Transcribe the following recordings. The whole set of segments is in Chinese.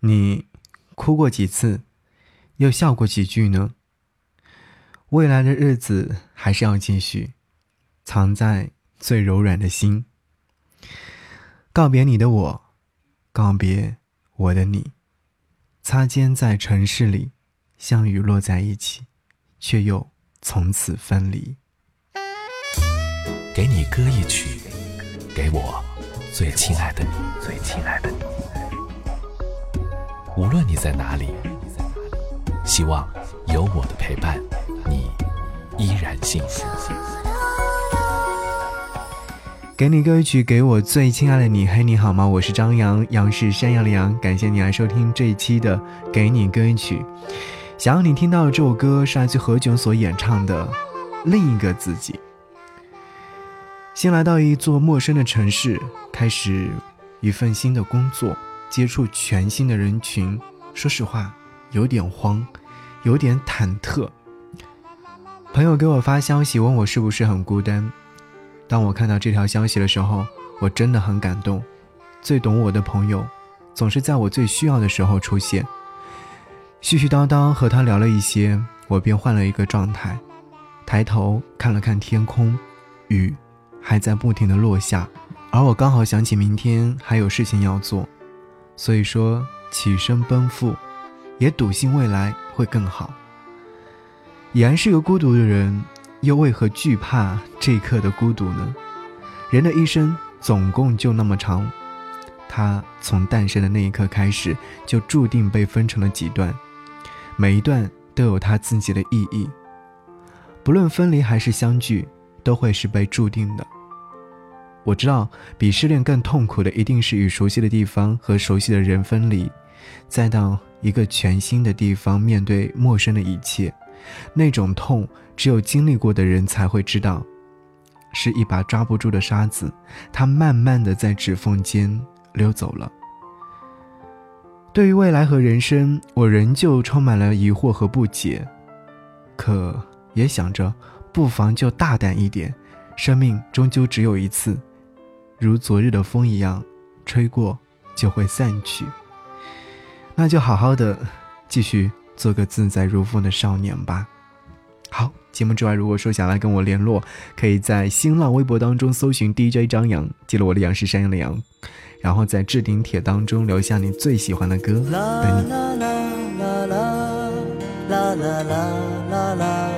你哭过几次，又笑过几句呢？未来的日子还是要继续，藏在最柔软的心。告别你的我，告别我的你，擦肩在城市里，相遇落在一起，却又从此分离。给你歌一曲，给我最亲爱的你，最亲爱的你。无论你在哪里，希望有我的陪伴，你依然幸福。给你歌曲，给我最亲爱的你。嘿，你好吗？我是张扬，杨是山羊的羊。感谢你来收听这一期的《给你歌曲》。想要你听到的这首歌是来自何炅所演唱的《另一个自己》。先来到一座陌生的城市，开始一份新的工作，接触全新的人群。说实话，有点慌，有点忐忑。朋友给我发消息，问我是不是很孤单。当我看到这条消息的时候，我真的很感动。最懂我的朋友，总是在我最需要的时候出现。絮絮叨叨和他聊了一些，我便换了一个状态，抬头看了看天空，雨还在不停的落下，而我刚好想起明天还有事情要做，所以说起身奔赴，也笃信未来会更好。已然是个孤独的人。又为何惧怕这一刻的孤独呢？人的一生总共就那么长，他从诞生的那一刻开始，就注定被分成了几段，每一段都有他自己的意义。不论分离还是相聚，都会是被注定的。我知道，比失恋更痛苦的，一定是与熟悉的地方和熟悉的人分离，再到一个全新的地方面对陌生的一切。那种痛，只有经历过的人才会知道，是一把抓不住的沙子，它慢慢的在指缝间溜走了。对于未来和人生，我仍旧充满了疑惑和不解，可也想着，不妨就大胆一点，生命终究只有一次，如昨日的风一样，吹过就会散去。那就好好的继续。做个自在如风的少年吧。好，节目之外，如果说想来跟我联络，可以在新浪微博当中搜寻 DJ 张扬，记得我的杨是山羊的羊，然后在置顶帖当中留下你最喜欢的歌，等你。啦啦啦啦啦啦啦啦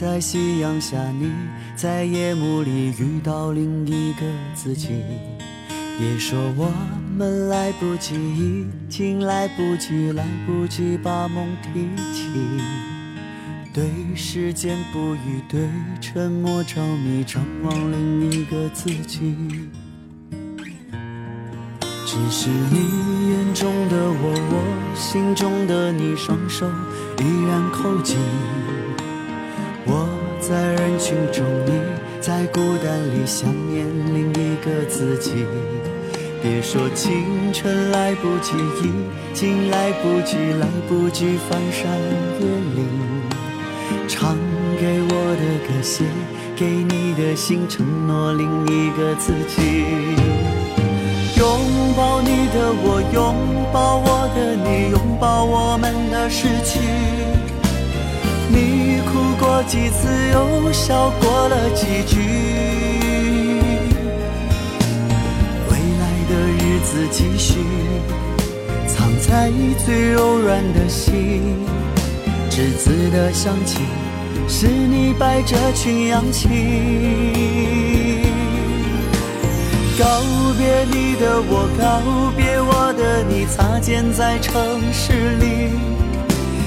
在夕阳下，你在夜幕里遇到另一个自己。别说我们来不及，已经来不及，来不及把梦提起。对时间不语，对沉默着迷，张望另一个自己。只是你眼中的我，我心中的你，双手依然扣紧。我在人群中，你在孤单里想念另一个自己。别说青春来不及，已经来不及，来不及翻山越岭。唱给我的歌，写给你的信，承诺另一个自己。拥抱你的我，拥抱我的你，拥抱我们的失去。你哭过几次，又笑过了几句。未来的日子继续，藏在最柔软的心。栀子的香气，是你摆着群羊起。告别你的我，告别我的你，擦肩在城市里，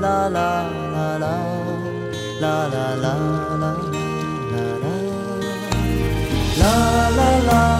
啦啦啦啦啦啦啦啦啦。啦啦啦啦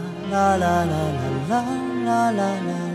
啦啦啦啦啦啦啦啦。